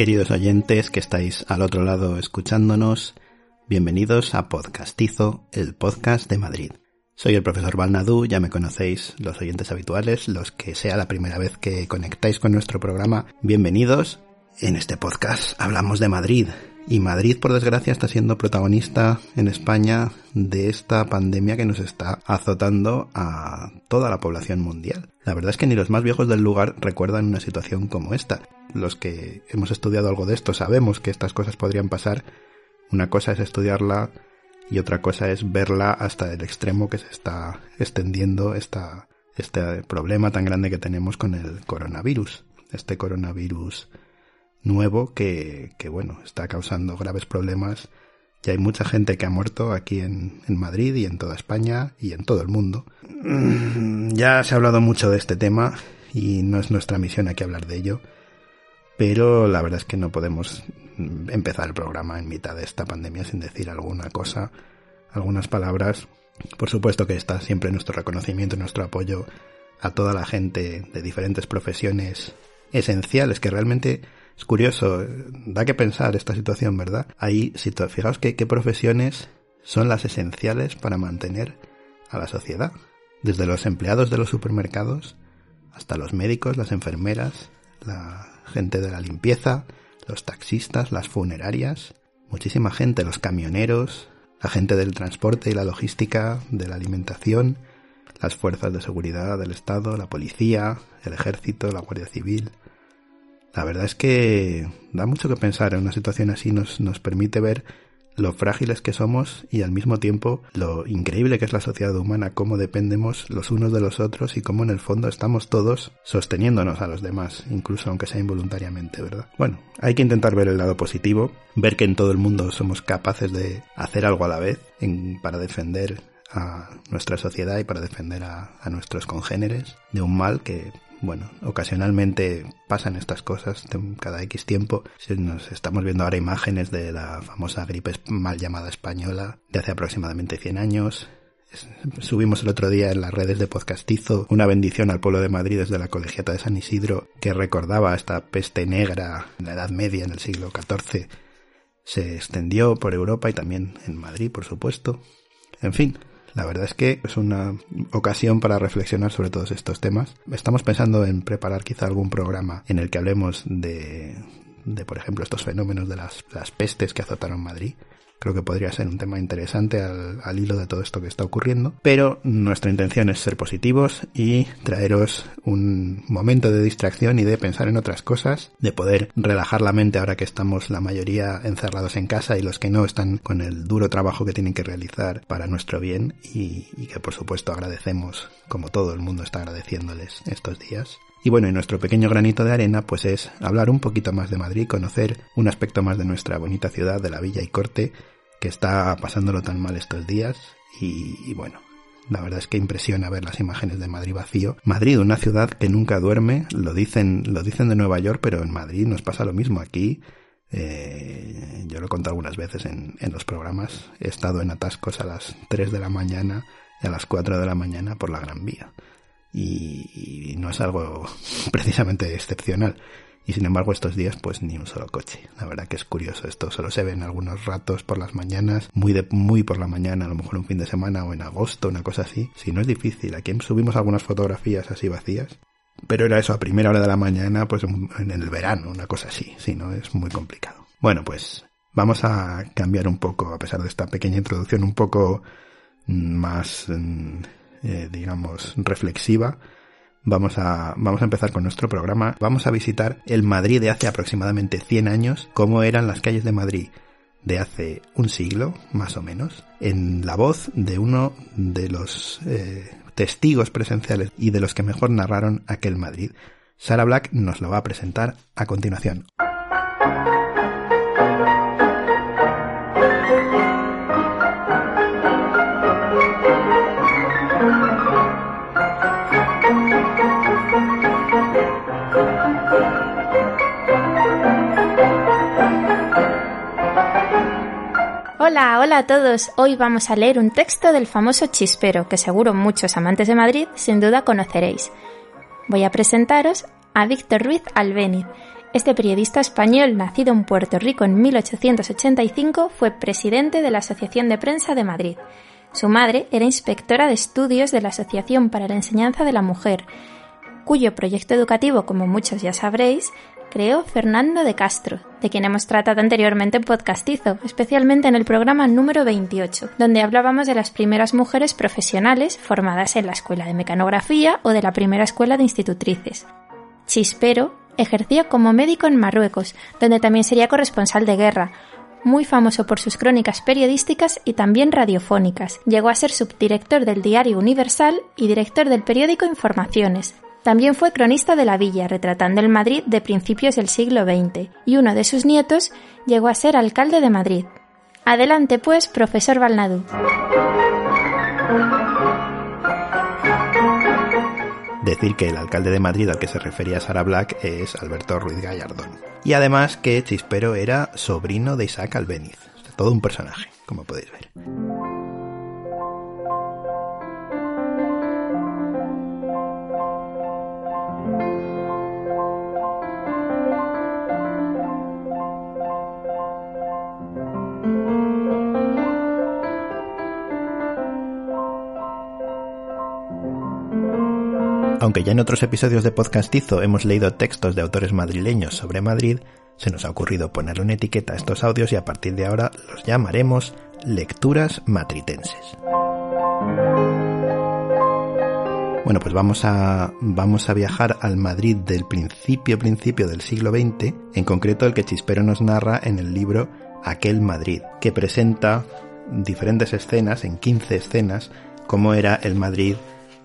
Queridos oyentes que estáis al otro lado escuchándonos, bienvenidos a Podcastizo, el podcast de Madrid. Soy el profesor Balnadú, ya me conocéis los oyentes habituales, los que sea la primera vez que conectáis con nuestro programa, bienvenidos. En este podcast hablamos de Madrid, y Madrid, por desgracia, está siendo protagonista en España de esta pandemia que nos está azotando a toda la población mundial. La verdad es que ni los más viejos del lugar recuerdan una situación como esta. Los que hemos estudiado algo de esto sabemos que estas cosas podrían pasar. Una cosa es estudiarla y otra cosa es verla hasta el extremo que se está extendiendo este problema tan grande que tenemos con el coronavirus. Este coronavirus nuevo que, que, bueno, está causando graves problemas. Ya hay mucha gente que ha muerto aquí en, en Madrid y en toda España y en todo el mundo. Mm, ya se ha hablado mucho de este tema y no es nuestra misión aquí hablar de ello. Pero la verdad es que no podemos empezar el programa en mitad de esta pandemia sin decir alguna cosa, algunas palabras. Por supuesto que está siempre nuestro reconocimiento y nuestro apoyo a toda la gente de diferentes profesiones esenciales que realmente es curioso, da que pensar esta situación, ¿verdad? Ahí, fijaos que qué profesiones son las esenciales para mantener a la sociedad. Desde los empleados de los supermercados hasta los médicos, las enfermeras, la gente de la limpieza, los taxistas, las funerarias, muchísima gente, los camioneros, la gente del transporte y la logística, de la alimentación, las fuerzas de seguridad del Estado, la policía, el ejército, la Guardia Civil, la verdad es que da mucho que pensar en una situación así, nos, nos permite ver lo frágiles que somos y al mismo tiempo lo increíble que es la sociedad humana, cómo dependemos los unos de los otros y cómo en el fondo estamos todos sosteniéndonos a los demás, incluso aunque sea involuntariamente, ¿verdad? Bueno, hay que intentar ver el lado positivo, ver que en todo el mundo somos capaces de hacer algo a la vez para defender a nuestra sociedad y para defender a nuestros congéneres de un mal que bueno, ocasionalmente pasan estas cosas cada X tiempo. Nos estamos viendo ahora imágenes de la famosa gripe mal llamada española de hace aproximadamente 100 años. Subimos el otro día en las redes de Podcastizo una bendición al pueblo de Madrid desde la colegiata de San Isidro que recordaba esta peste negra en la Edad Media, en el siglo XIV. Se extendió por Europa y también en Madrid, por supuesto. En fin, la verdad es que es una ocasión para reflexionar sobre todos estos temas. Estamos pensando en preparar quizá algún programa en el que hablemos de, de por ejemplo, estos fenómenos de las, las pestes que azotaron Madrid creo que podría ser un tema interesante al, hilo de todo esto que está ocurriendo. Pero nuestra intención es ser positivos y traeros un momento de distracción y de pensar en otras cosas, de poder relajar la mente ahora que estamos la mayoría encerrados en casa y los que no están con el duro trabajo que tienen que realizar para nuestro bien y, y que por supuesto agradecemos, como todo el mundo está agradeciéndoles estos días. Y bueno, y nuestro pequeño granito de arena pues es hablar un poquito más de Madrid, conocer un aspecto más de nuestra bonita ciudad, de la villa y corte, que está pasándolo tan mal estos días. Y, bueno, la verdad es que impresiona ver las imágenes de Madrid vacío. Madrid, una ciudad que nunca duerme, lo dicen, lo dicen de Nueva York, pero en Madrid nos pasa lo mismo. Aquí, eh, yo lo he contado algunas veces en, en los programas, he estado en atascos a las 3 de la mañana y a las 4 de la mañana por la Gran Vía y, no es algo precisamente excepcional. Y sin embargo estos días pues ni un solo coche. La verdad que es curioso esto. Solo se ven algunos ratos por las mañanas, muy de, muy por la mañana, a lo mejor un fin de semana o en agosto, una cosa así. Si no es difícil. Aquí subimos algunas fotografías así vacías. Pero era eso a primera hora de la mañana, pues en el verano, una cosa así. Si no es muy complicado. Bueno, pues vamos a cambiar un poco, a pesar de esta pequeña introducción, un poco más mm, eh, digamos, reflexiva, vamos a, vamos a empezar con nuestro programa. Vamos a visitar el Madrid de hace aproximadamente 100 años, cómo eran las calles de Madrid de hace un siglo, más o menos, en la voz de uno de los eh, testigos presenciales y de los que mejor narraron aquel Madrid. Sara Black nos lo va a presentar a continuación. Hola, a todos. Hoy vamos a leer un texto del famoso Chispero que seguro muchos amantes de Madrid sin duda conoceréis. Voy a presentaros a Víctor Ruiz Albéniz. Este periodista español, nacido en Puerto Rico en 1885, fue presidente de la Asociación de Prensa de Madrid. Su madre era inspectora de estudios de la Asociación para la Enseñanza de la Mujer, cuyo proyecto educativo, como muchos ya sabréis, creó Fernando de Castro, de quien hemos tratado anteriormente en Podcastizo, especialmente en el programa número 28, donde hablábamos de las primeras mujeres profesionales formadas en la Escuela de Mecanografía o de la primera Escuela de Institutrices. Chispero ejerció como médico en Marruecos, donde también sería corresponsal de guerra, muy famoso por sus crónicas periodísticas y también radiofónicas. Llegó a ser subdirector del diario Universal y director del periódico Informaciones. También fue cronista de la villa, retratando el Madrid de principios del siglo XX, y uno de sus nietos llegó a ser alcalde de Madrid. Adelante, pues, profesor Balnadú. Decir que el alcalde de Madrid al que se refería Sara Black es Alberto Ruiz Gallardón. Y además que Chispero era sobrino de Isaac Albéniz. Todo un personaje, como podéis ver. Aunque ya en otros episodios de Podcastizo hemos leído textos de autores madrileños sobre Madrid, se nos ha ocurrido ponerle una etiqueta a estos audios y a partir de ahora los llamaremos lecturas matritenses. Bueno, pues vamos a, vamos a viajar al Madrid del principio principio del siglo XX, en concreto el que Chispero nos narra en el libro Aquel Madrid, que presenta diferentes escenas, en 15 escenas, cómo era el Madrid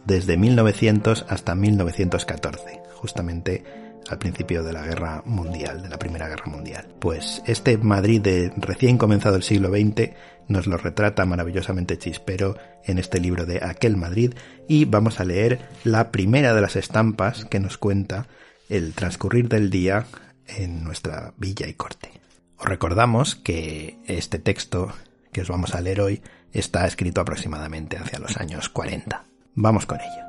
desde 1900 hasta 1914, justamente al principio de la guerra mundial, de la Primera Guerra Mundial. Pues este Madrid de recién comenzado el siglo XX nos lo retrata maravillosamente Chispero en este libro de Aquel Madrid y vamos a leer la primera de las estampas que nos cuenta el transcurrir del día en nuestra villa y corte. Os recordamos que este texto que os vamos a leer hoy está escrito aproximadamente hacia los años 40. Vamos con ello.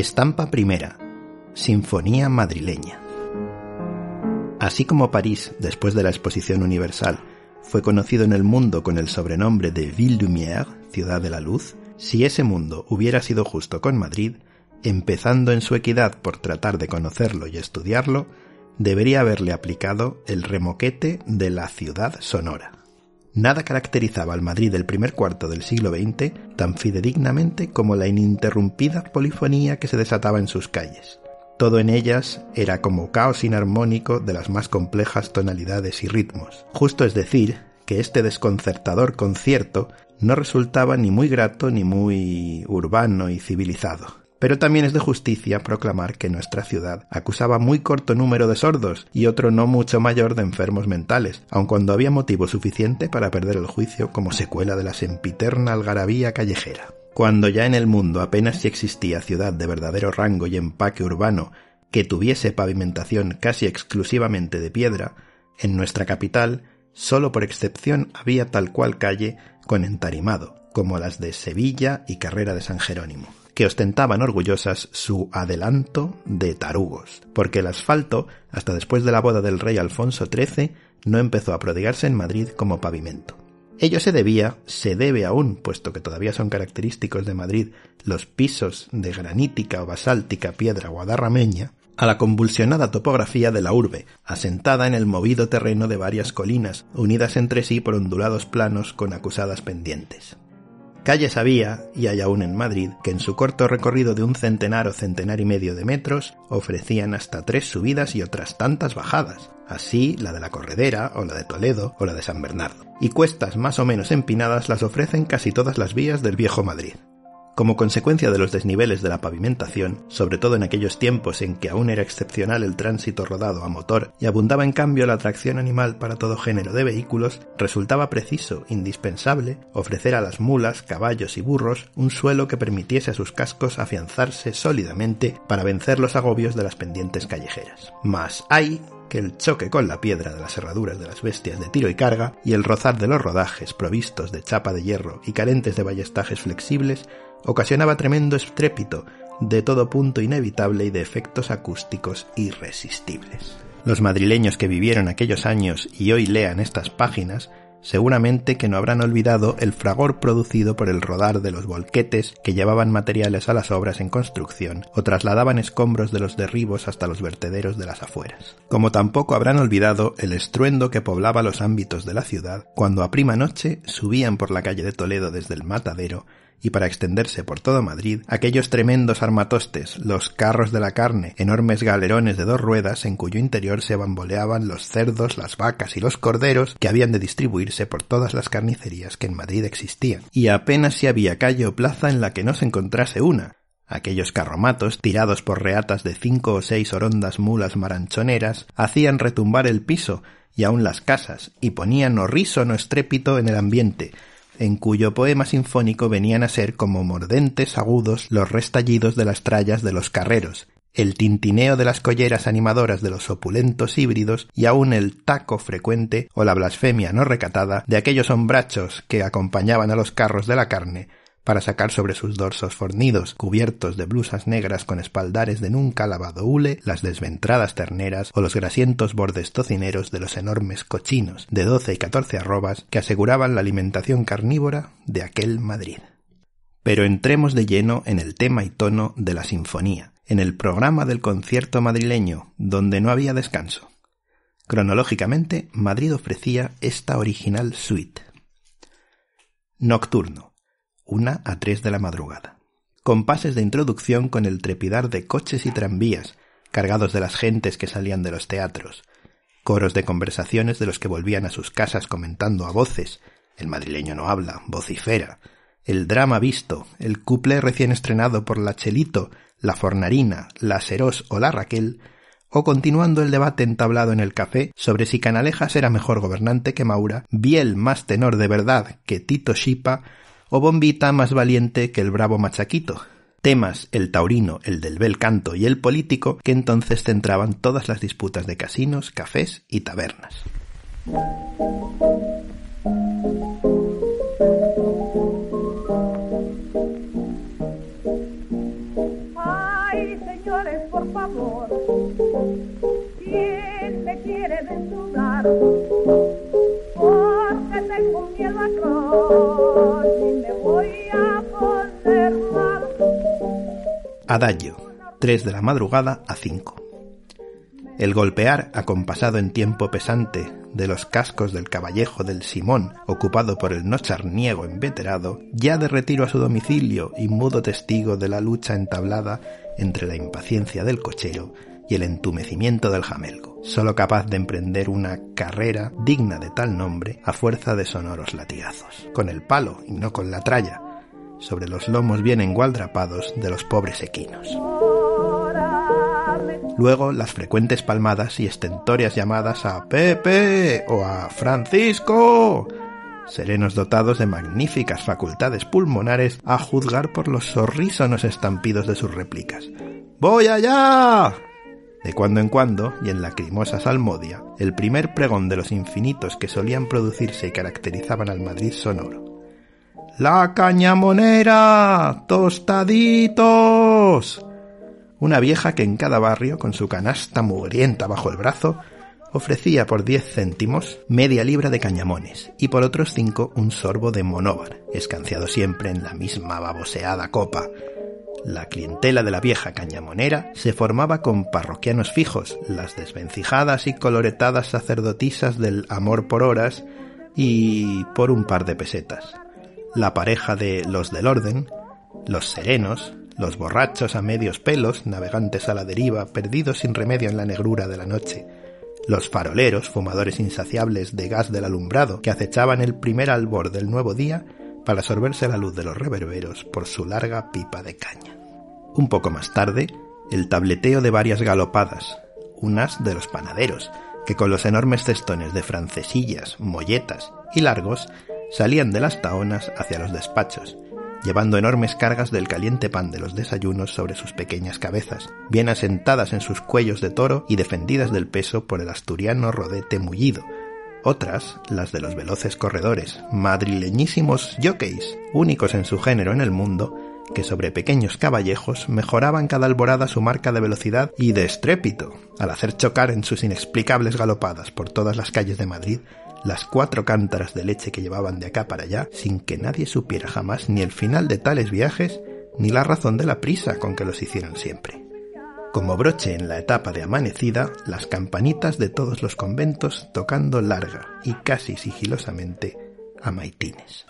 Estampa primera. Sinfonía madrileña. Así como París, después de la Exposición Universal, fue conocido en el mundo con el sobrenombre de Ville Lumière, ciudad de la luz, si ese mundo hubiera sido justo con Madrid, empezando en su equidad por tratar de conocerlo y estudiarlo, debería haberle aplicado el remoquete de la ciudad sonora. Nada caracterizaba al Madrid del primer cuarto del siglo XX tan fidedignamente como la ininterrumpida polifonía que se desataba en sus calles. Todo en ellas era como caos inarmónico de las más complejas tonalidades y ritmos. Justo es decir, que este desconcertador concierto no resultaba ni muy grato ni muy urbano y civilizado. Pero también es de justicia proclamar que nuestra ciudad acusaba muy corto número de sordos y otro no mucho mayor de enfermos mentales, aun cuando había motivo suficiente para perder el juicio como secuela de la sempiterna algarabía callejera. Cuando ya en el mundo apenas si existía ciudad de verdadero rango y empaque urbano que tuviese pavimentación casi exclusivamente de piedra, en nuestra capital sólo por excepción había tal cual calle con entarimado, como las de Sevilla y Carrera de San Jerónimo que ostentaban orgullosas su adelanto de tarugos, porque el asfalto, hasta después de la boda del rey Alfonso XIII, no empezó a prodigarse en Madrid como pavimento. Ello se debía, se debe aún, puesto que todavía son característicos de Madrid los pisos de granítica o basáltica piedra guadarrameña, a la convulsionada topografía de la urbe, asentada en el movido terreno de varias colinas, unidas entre sí por ondulados planos con acusadas pendientes. Calles había, y hay aún en Madrid, que en su corto recorrido de un centenar o centenar y medio de metros ofrecían hasta tres subidas y otras tantas bajadas, así la de la Corredera, o la de Toledo, o la de San Bernardo. Y cuestas más o menos empinadas las ofrecen casi todas las vías del viejo Madrid. Como consecuencia de los desniveles de la pavimentación, sobre todo en aquellos tiempos en que aún era excepcional el tránsito rodado a motor y abundaba en cambio la tracción animal para todo género de vehículos, resultaba preciso, indispensable, ofrecer a las mulas, caballos y burros un suelo que permitiese a sus cascos afianzarse sólidamente para vencer los agobios de las pendientes callejeras. Mas hay que el choque con la piedra de las herraduras de las bestias de tiro y carga y el rozar de los rodajes provistos de chapa de hierro y carentes de ballestajes flexibles ocasionaba tremendo estrépito de todo punto inevitable y de efectos acústicos irresistibles. Los madrileños que vivieron aquellos años y hoy lean estas páginas seguramente que no habrán olvidado el fragor producido por el rodar de los volquetes que llevaban materiales a las obras en construcción o trasladaban escombros de los derribos hasta los vertederos de las afueras. Como tampoco habrán olvidado el estruendo que poblaba los ámbitos de la ciudad cuando a prima noche subían por la calle de Toledo desde el matadero y para extenderse por todo Madrid, aquellos tremendos armatostes, los carros de la carne, enormes galerones de dos ruedas en cuyo interior se bamboleaban los cerdos, las vacas y los corderos que habían de distribuirse por todas las carnicerías que en Madrid existían. Y apenas si había calle o plaza en la que no se encontrase una, Aquellos carromatos, tirados por reatas de cinco o seis horondas mulas maranchoneras, hacían retumbar el piso y aun las casas, y ponían horrísono estrépito en el ambiente, en cuyo poema sinfónico venían a ser como mordentes agudos los restallidos de las trallas de los carreros, el tintineo de las colleras animadoras de los opulentos híbridos y aun el taco frecuente o la blasfemia no recatada de aquellos hombrachos que acompañaban a los carros de la carne para sacar sobre sus dorsos fornidos, cubiertos de blusas negras con espaldares de nunca lavado hule, las desventradas terneras o los grasientos bordes tocineros de los enormes cochinos de doce y catorce arrobas que aseguraban la alimentación carnívora de aquel Madrid. Pero entremos de lleno en el tema y tono de la sinfonía, en el programa del concierto madrileño, donde no había descanso. Cronológicamente, Madrid ofrecía esta original suite. Nocturno, una a tres de la madrugada. Compases de introducción con el trepidar de coches y tranvías, cargados de las gentes que salían de los teatros, coros de conversaciones de los que volvían a sus casas comentando a voces, el madrileño no habla, vocifera, el drama visto, el cuplé recién estrenado por la Chelito, la Fornarina, la Serós o la Raquel, o continuando el debate entablado en el café sobre si Canalejas era mejor gobernante que Maura, Biel más tenor de verdad que Tito Shipa, o Bombita más valiente que el bravo Machaquito. Temas, el taurino, el del bel canto y el político, que entonces centraban todas las disputas de casinos, cafés y tabernas. Ay, señores, por favor, ¿quién me quiere desnudar? Adagio, 3 de la madrugada a 5. El golpear, acompasado en tiempo pesante, de los cascos del caballejo del Simón, ocupado por el nocharniego inveterado, ya de retiro a su domicilio y mudo testigo de la lucha entablada entre la impaciencia del cochero y el entumecimiento del jamelgo, solo capaz de emprender una carrera digna de tal nombre a fuerza de sonoros latigazos, con el palo y no con la tralla, sobre los lomos bien engualdrapados de los pobres equinos. Luego las frecuentes palmadas y estentóreas llamadas a Pepe o a Francisco, serenos dotados de magníficas facultades pulmonares a juzgar por los sorrísonos estampidos de sus réplicas. ¡Voy allá! De cuando en cuando, y en lacrimosa salmodia, el primer pregón de los infinitos que solían producirse y caracterizaban al Madrid sonoro la cañamonera. Tostaditos. Una vieja que en cada barrio, con su canasta mugrienta bajo el brazo, ofrecía por diez céntimos media libra de cañamones y por otros cinco un sorbo de monóvar, escanciado siempre en la misma baboseada copa. La clientela de la vieja cañamonera se formaba con parroquianos fijos, las desvencijadas y coloretadas sacerdotisas del amor por horas y por un par de pesetas. La pareja de los del orden, los serenos, los borrachos a medios pelos, navegantes a la deriva, perdidos sin remedio en la negrura de la noche, los faroleros, fumadores insaciables de gas del alumbrado, que acechaban el primer albor del nuevo día para sorberse la luz de los reverberos por su larga pipa de caña. Un poco más tarde, el tableteo de varias galopadas, unas de los panaderos, que con los enormes cestones de francesillas, molletas y largos salían de las taonas hacia los despachos, llevando enormes cargas del caliente pan de los desayunos sobre sus pequeñas cabezas, bien asentadas en sus cuellos de toro y defendidas del peso por el asturiano rodete mullido. Otras, las de los veloces corredores, madrileñísimos jockeys, únicos en su género en el mundo, que sobre pequeños caballejos mejoraban cada alborada su marca de velocidad y de estrépito, al hacer chocar en sus inexplicables galopadas por todas las calles de Madrid las cuatro cántaras de leche que llevaban de acá para allá, sin que nadie supiera jamás ni el final de tales viajes, ni la razón de la prisa con que los hicieron siempre. Como broche en la etapa de amanecida, las campanitas de todos los conventos tocando larga y casi sigilosamente a maitines.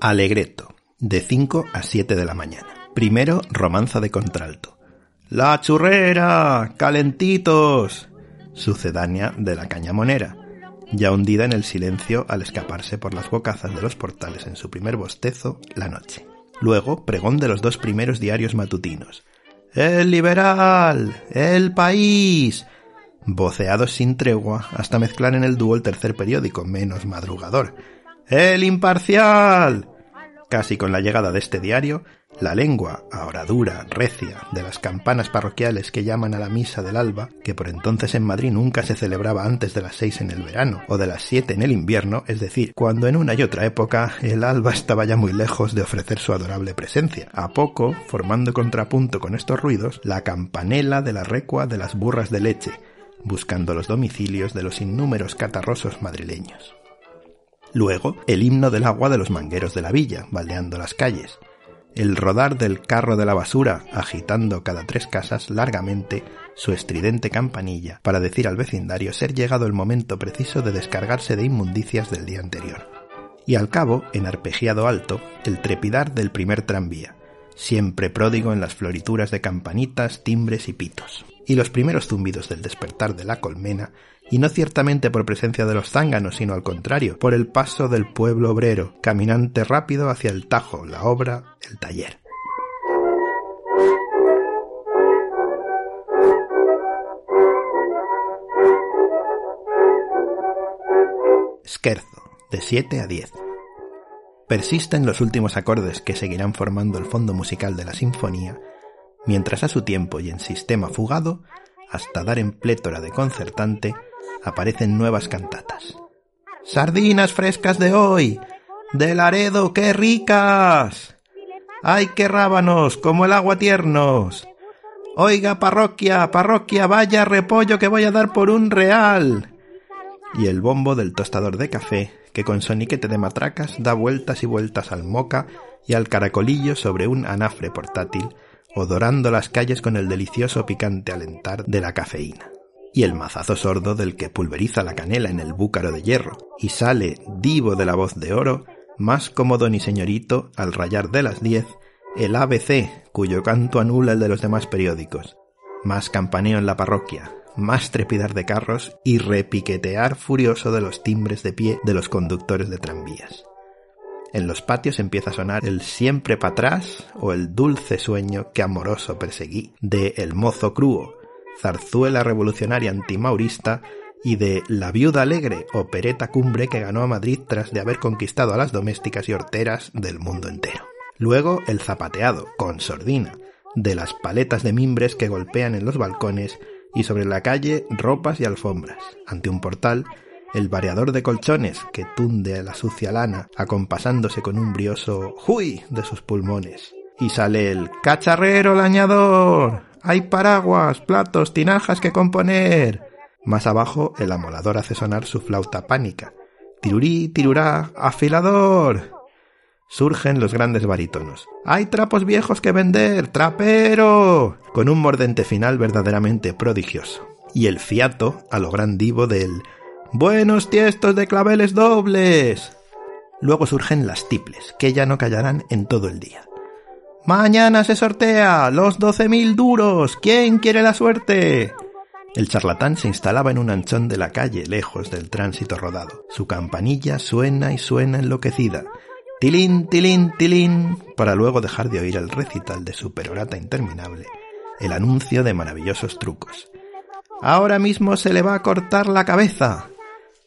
Alegreto, de 5 a 7 de la mañana. Primero, romanza de contralto. La churrera, calentitos. Sucedánea de la cañamonera, ya hundida en el silencio al escaparse por las bocazas de los portales en su primer bostezo la noche. Luego, pregón de los dos primeros diarios matutinos. El liberal, el país, voceados sin tregua hasta mezclar en el dúo el tercer periódico menos madrugador, ¡El imparcial! Casi con la llegada de este diario, la lengua, ahora dura, recia, de las campanas parroquiales que llaman a la misa del alba, que por entonces en Madrid nunca se celebraba antes de las seis en el verano o de las siete en el invierno, es decir, cuando en una y otra época el alba estaba ya muy lejos de ofrecer su adorable presencia. A poco, formando contrapunto con estos ruidos, la campanela de la recua de las burras de leche, buscando los domicilios de los innúmeros catarrosos madrileños. Luego, el himno del agua de los mangueros de la villa, baldeando las calles. El rodar del carro de la basura, agitando cada tres casas largamente su estridente campanilla para decir al vecindario ser llegado el momento preciso de descargarse de inmundicias del día anterior. Y al cabo, en arpegiado alto, el trepidar del primer tranvía, siempre pródigo en las florituras de campanitas, timbres y pitos. Y los primeros zumbidos del despertar de la colmena y no ciertamente por presencia de los zánganos, sino al contrario, por el paso del pueblo obrero, caminante rápido hacia el tajo, la obra, el taller. Scherzo, de 7 a 10. Persiste en los últimos acordes que seguirán formando el fondo musical de la sinfonía, mientras a su tiempo y en sistema fugado, hasta dar en plétora de concertante, aparecen nuevas cantatas. Sardinas frescas de hoy. De Laredo, qué ricas. Ay, qué rábanos, como el agua tiernos. Oiga, parroquia, parroquia, vaya repollo que voy a dar por un real. Y el bombo del tostador de café, que con soniquete de matracas da vueltas y vueltas al moca y al caracolillo sobre un anafre portátil, odorando las calles con el delicioso picante alentar de la cafeína y el mazazo sordo del que pulveriza la canela en el búcaro de hierro, y sale, divo de la voz de oro, más cómodo ni señorito, al rayar de las diez, el ABC, cuyo canto anula el de los demás periódicos, más campaneo en la parroquia, más trepidar de carros y repiquetear furioso de los timbres de pie de los conductores de tranvías. En los patios empieza a sonar el siempre para atrás o el dulce sueño que amoroso perseguí de El mozo cruo, zarzuela revolucionaria antimaurista y de La viuda alegre, opereta cumbre que ganó a Madrid tras de haber conquistado a las domésticas y horteras del mundo entero. Luego el zapateado, con sordina, de las paletas de mimbres que golpean en los balcones y sobre la calle ropas y alfombras. Ante un portal, el variador de colchones que tunde a la sucia lana, acompasándose con un brioso ¡Huy! de sus pulmones. Y sale el cacharrero lañador, hay paraguas, platos, tinajas que componer. Más abajo, el amolador hace sonar su flauta pánica. Tirurí, tirurá, afilador. Surgen los grandes barítonos. ¡Hay trapos viejos que vender! ¡Trapero! Con un mordente final verdaderamente prodigioso. Y el fiato a lo gran divo del Buenos tiestos de claveles dobles. Luego surgen las tiples, que ya no callarán en todo el día. Mañana se sortea los doce mil duros. ¿Quién quiere la suerte? El charlatán se instalaba en un anchón de la calle, lejos del tránsito rodado. Su campanilla suena y suena enloquecida. Tilín, tilín, tilín, para luego dejar de oír el recital de su perorata interminable, el anuncio de maravillosos trucos. Ahora mismo se le va a cortar la cabeza.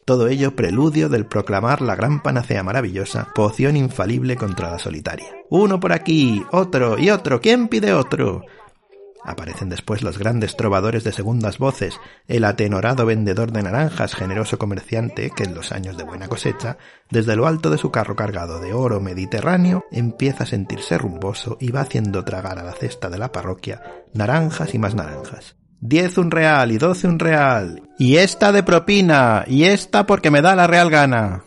Todo ello preludio del proclamar la gran panacea maravillosa, poción infalible contra la solitaria. Uno por aquí, otro y otro, ¿quién pide otro? Aparecen después los grandes trovadores de segundas voces, el atenorado vendedor de naranjas, generoso comerciante que en los años de buena cosecha, desde lo alto de su carro cargado de oro mediterráneo, empieza a sentirse rumboso y va haciendo tragar a la cesta de la parroquia naranjas y más naranjas. Diez un real y doce un real. Y esta de propina. Y esta porque me da la real gana.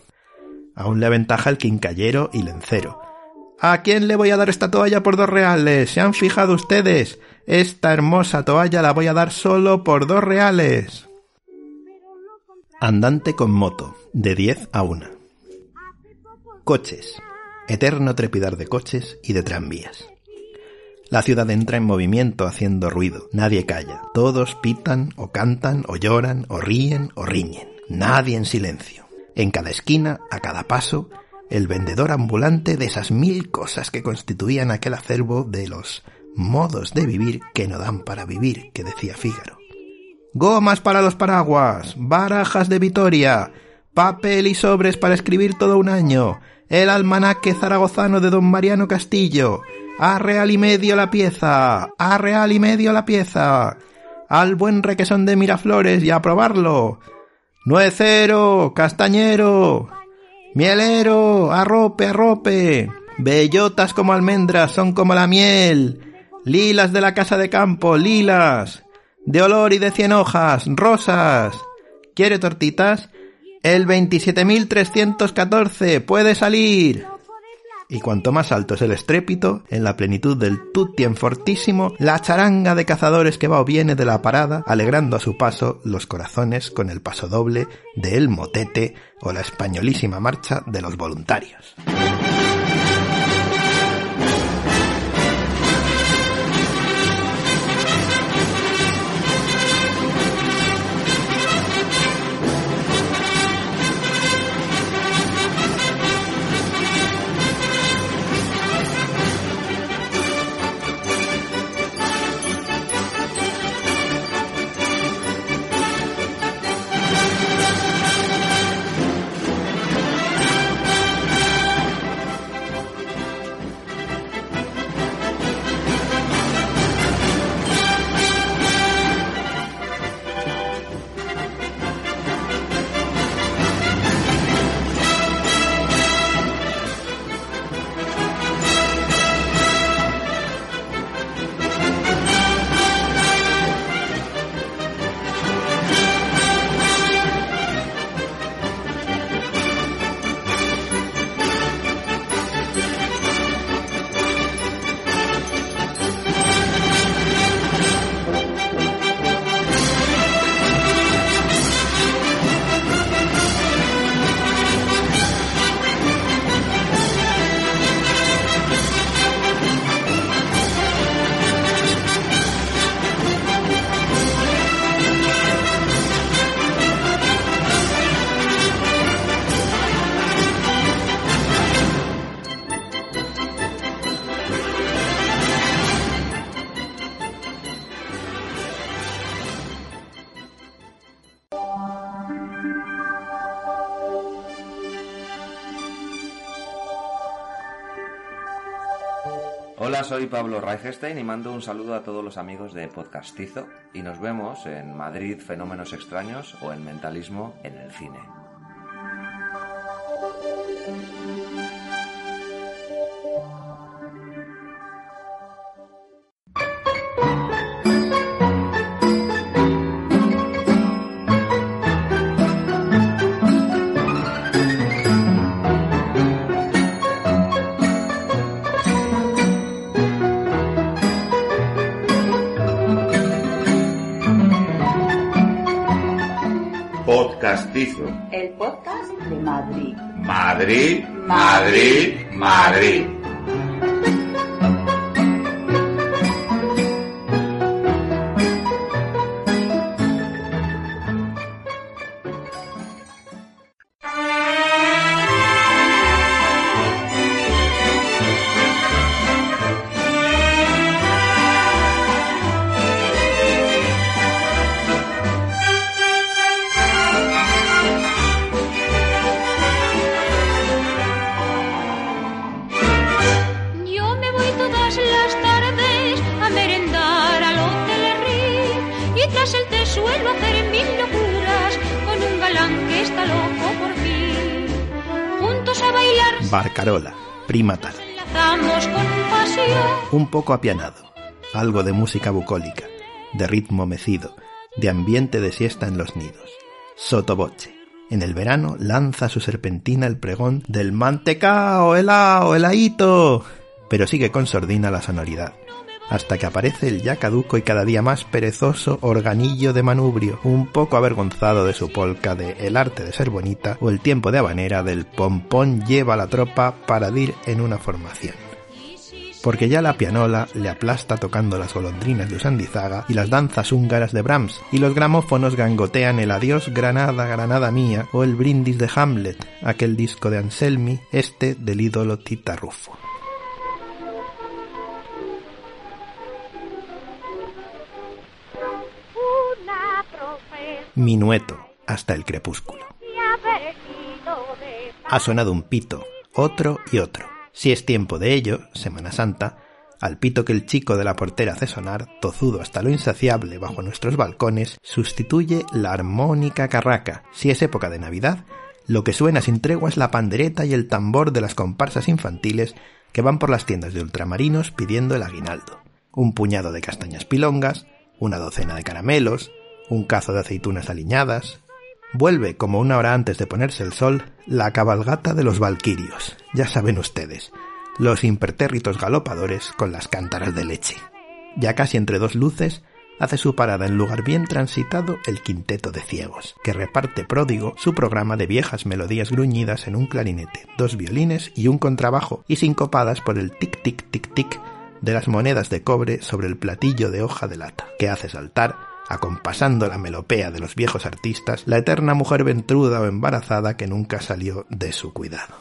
Aún le aventaja el quincallero y lencero. ¿A quién le voy a dar esta toalla por dos reales? ¿Se han fijado ustedes? Esta hermosa toalla la voy a dar solo por dos reales. Andante con moto, de diez a una. Coches. Eterno trepidar de coches y de tranvías. La ciudad entra en movimiento haciendo ruido. Nadie calla. Todos pitan o cantan o lloran o ríen o riñen. Nadie en silencio. En cada esquina, a cada paso, el vendedor ambulante de esas mil cosas que constituían aquel acervo de los modos de vivir que no dan para vivir, que decía Fígaro. Gomas para los paraguas, barajas de Vitoria, papel y sobres para escribir todo un año, el almanaque zaragozano de don Mariano Castillo, a real y medio la pieza, a real y medio la pieza, al buen requesón de Miraflores y a probarlo. Nuecero, castañero, mielero, arrope, arrope, bellotas como almendras son como la miel, lilas de la casa de campo, lilas, de olor y de cien hojas, rosas. ¿Quiere tortitas? El 27.314 puede salir y cuanto más alto es el estrépito, en la plenitud del tutien fortísimo, la charanga de cazadores que va o viene de la parada, alegrando a su paso los corazones con el paso doble de El Motete o la españolísima marcha de los voluntarios. Soy Pablo Reichestein y mando un saludo a todos los amigos de Podcastizo y nos vemos en Madrid Fenómenos Extraños o en Mentalismo en el cine. Madrid, Madrid, Madrid. Suelo hacer mil locuras con un galán que está loco por mí. Juntos a bailar Barcarola, prima con pasión. Un poco apianado, algo de música bucólica, de ritmo mecido, de ambiente de siesta en los nidos. Sotoboche. En el verano lanza su serpentina el pregón del mantecao, helao, helaito. Pero sigue con sordina la sonoridad, hasta que aparece el ya caduco y cada día más perezoso organillo de manubrio, un poco avergonzado de su polca de El arte de ser bonita o el tiempo de habanera del pompón lleva la tropa para dir en una formación porque ya la pianola le aplasta tocando las golondrinas de Usandizaga y las danzas húngaras de Brahms, y los gramófonos gangotean el Adiós Granada, Granada mía, o el brindis de Hamlet, aquel disco de Anselmi, este del ídolo Tita Rufo. Minueto, hasta el crepúsculo. Ha sonado un pito, otro y otro. Si es tiempo de ello, Semana Santa, al pito que el chico de la portera hace sonar, tozudo hasta lo insaciable bajo nuestros balcones, sustituye la armónica carraca. Si es época de Navidad, lo que suena sin tregua es la pandereta y el tambor de las comparsas infantiles que van por las tiendas de ultramarinos pidiendo el aguinaldo. Un puñado de castañas pilongas, una docena de caramelos, un cazo de aceitunas aliñadas, Vuelve, como una hora antes de ponerse el sol, la cabalgata de los valquirios. Ya saben ustedes, los impertérritos galopadores con las cántaras de leche. Ya casi entre dos luces, hace su parada en lugar bien transitado el quinteto de ciegos, que reparte pródigo su programa de viejas melodías gruñidas en un clarinete, dos violines y un contrabajo, y sincopadas por el tic-tic-tic-tic de las monedas de cobre sobre el platillo de hoja de lata, que hace saltar acompasando la melopea de los viejos artistas, la eterna mujer ventruda o embarazada que nunca salió de su cuidado.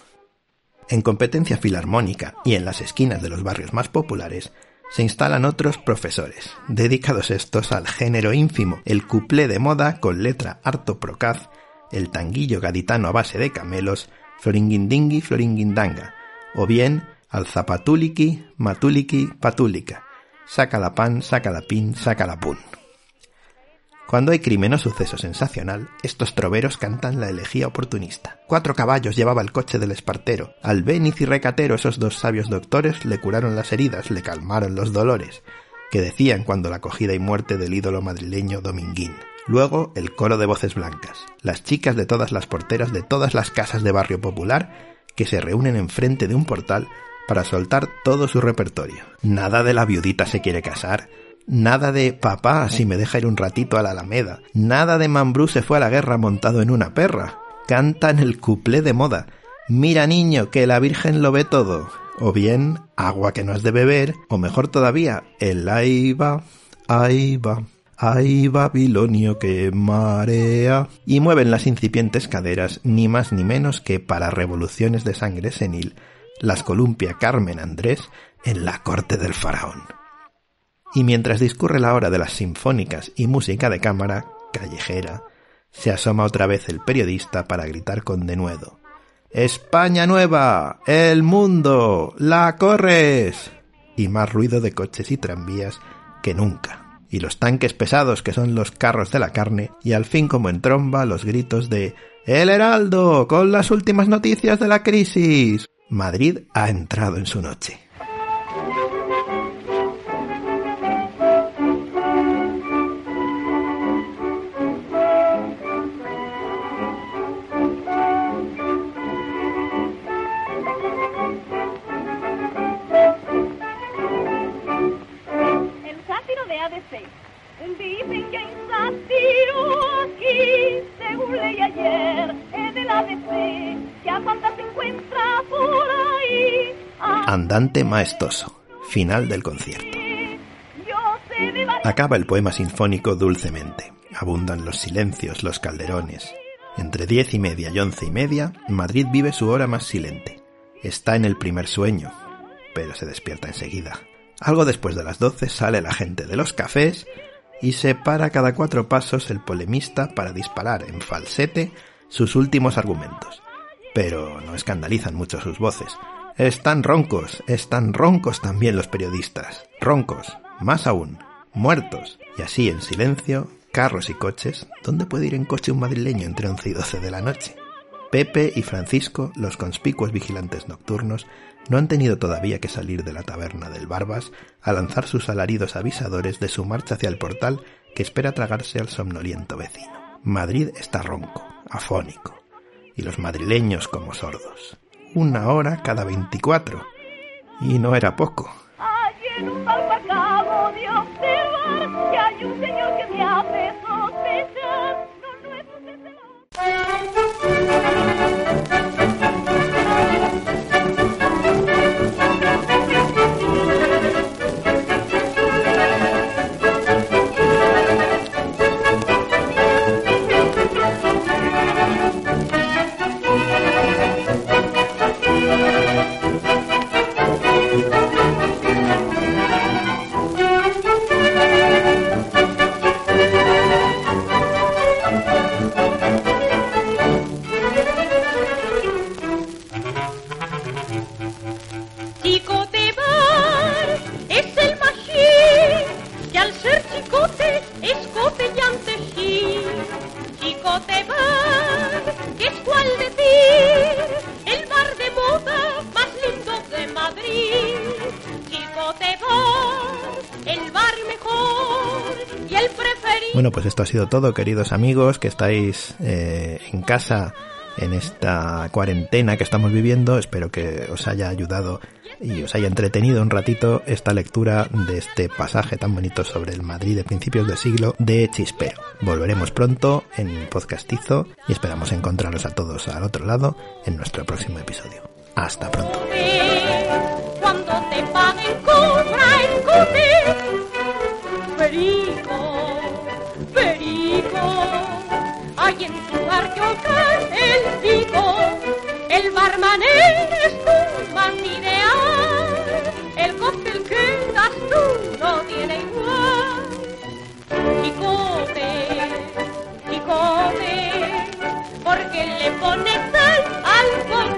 En competencia filarmónica y en las esquinas de los barrios más populares se instalan otros profesores, dedicados estos al género ínfimo, el cuplé de moda con letra harto procaz, el tanguillo gaditano a base de camelos, floringuindingui floringuindanga, o bien al zapatuliki, matuliki, patúlica, saca la pan, saca la pin, saca la pun. Cuando hay crimen o suceso sensacional, estos troveros cantan la elegía oportunista. Cuatro caballos llevaba el coche del espartero. Al Béniz y Recatero esos dos sabios doctores le curaron las heridas, le calmaron los dolores, que decían cuando la acogida y muerte del ídolo madrileño Dominguín. Luego el coro de voces blancas, las chicas de todas las porteras de todas las casas de barrio popular, que se reúnen enfrente de un portal para soltar todo su repertorio. Nada de la viudita se quiere casar, Nada de papá si me deja ir un ratito a la Alameda. Nada de Mambrú se fue a la guerra montado en una perra. Cantan el cuplé de moda. Mira niño, que la Virgen lo ve todo. O bien, agua que no has de beber. O mejor todavía, el ahí va, ahí va. Ay, Babilonio, que marea. Y mueven las incipientes caderas, ni más ni menos que para revoluciones de sangre senil, las columpia Carmen Andrés en la corte del faraón y mientras discurre la hora de las sinfónicas y música de cámara, callejera, se asoma otra vez el periodista para gritar con denuedo. España nueva, el mundo, la corres. Y más ruido de coches y tranvías que nunca. Y los tanques pesados que son los carros de la carne, y al fin como en tromba los gritos de El Heraldo, con las últimas noticias de la crisis. Madrid ha entrado en su noche. Andante maestoso, final del concierto. Acaba el poema sinfónico dulcemente. Abundan los silencios, los calderones. Entre diez y media y once y media, Madrid vive su hora más silente. Está en el primer sueño, pero se despierta enseguida. Algo después de las doce sale la gente de los cafés y se para cada cuatro pasos el polemista para disparar en falsete sus últimos argumentos. Pero no escandalizan mucho sus voces. Están roncos, están roncos también los periodistas. Roncos, más aún, muertos. Y así en silencio, carros y coches. ¿Dónde puede ir en coche un madrileño entre 11 y 12 de la noche? Pepe y Francisco, los conspicuos vigilantes nocturnos, no han tenido todavía que salir de la taberna del Barbas a lanzar sus alaridos avisadores de su marcha hacia el portal que espera tragarse al somnoliento vecino. Madrid está ronco, afónico, y los madrileños como sordos. Una hora cada veinticuatro. Y no era poco. Bueno, pues esto ha sido todo, queridos amigos, que estáis eh, en casa en esta cuarentena que estamos viviendo. Espero que os haya ayudado y os haya entretenido un ratito esta lectura de este pasaje tan bonito sobre el Madrid de principios de siglo de Chispero. Volveremos pronto en Podcastizo y esperamos encontraros a todos al otro lado en nuestro próximo episodio. Hasta pronto. porque le pone sal al.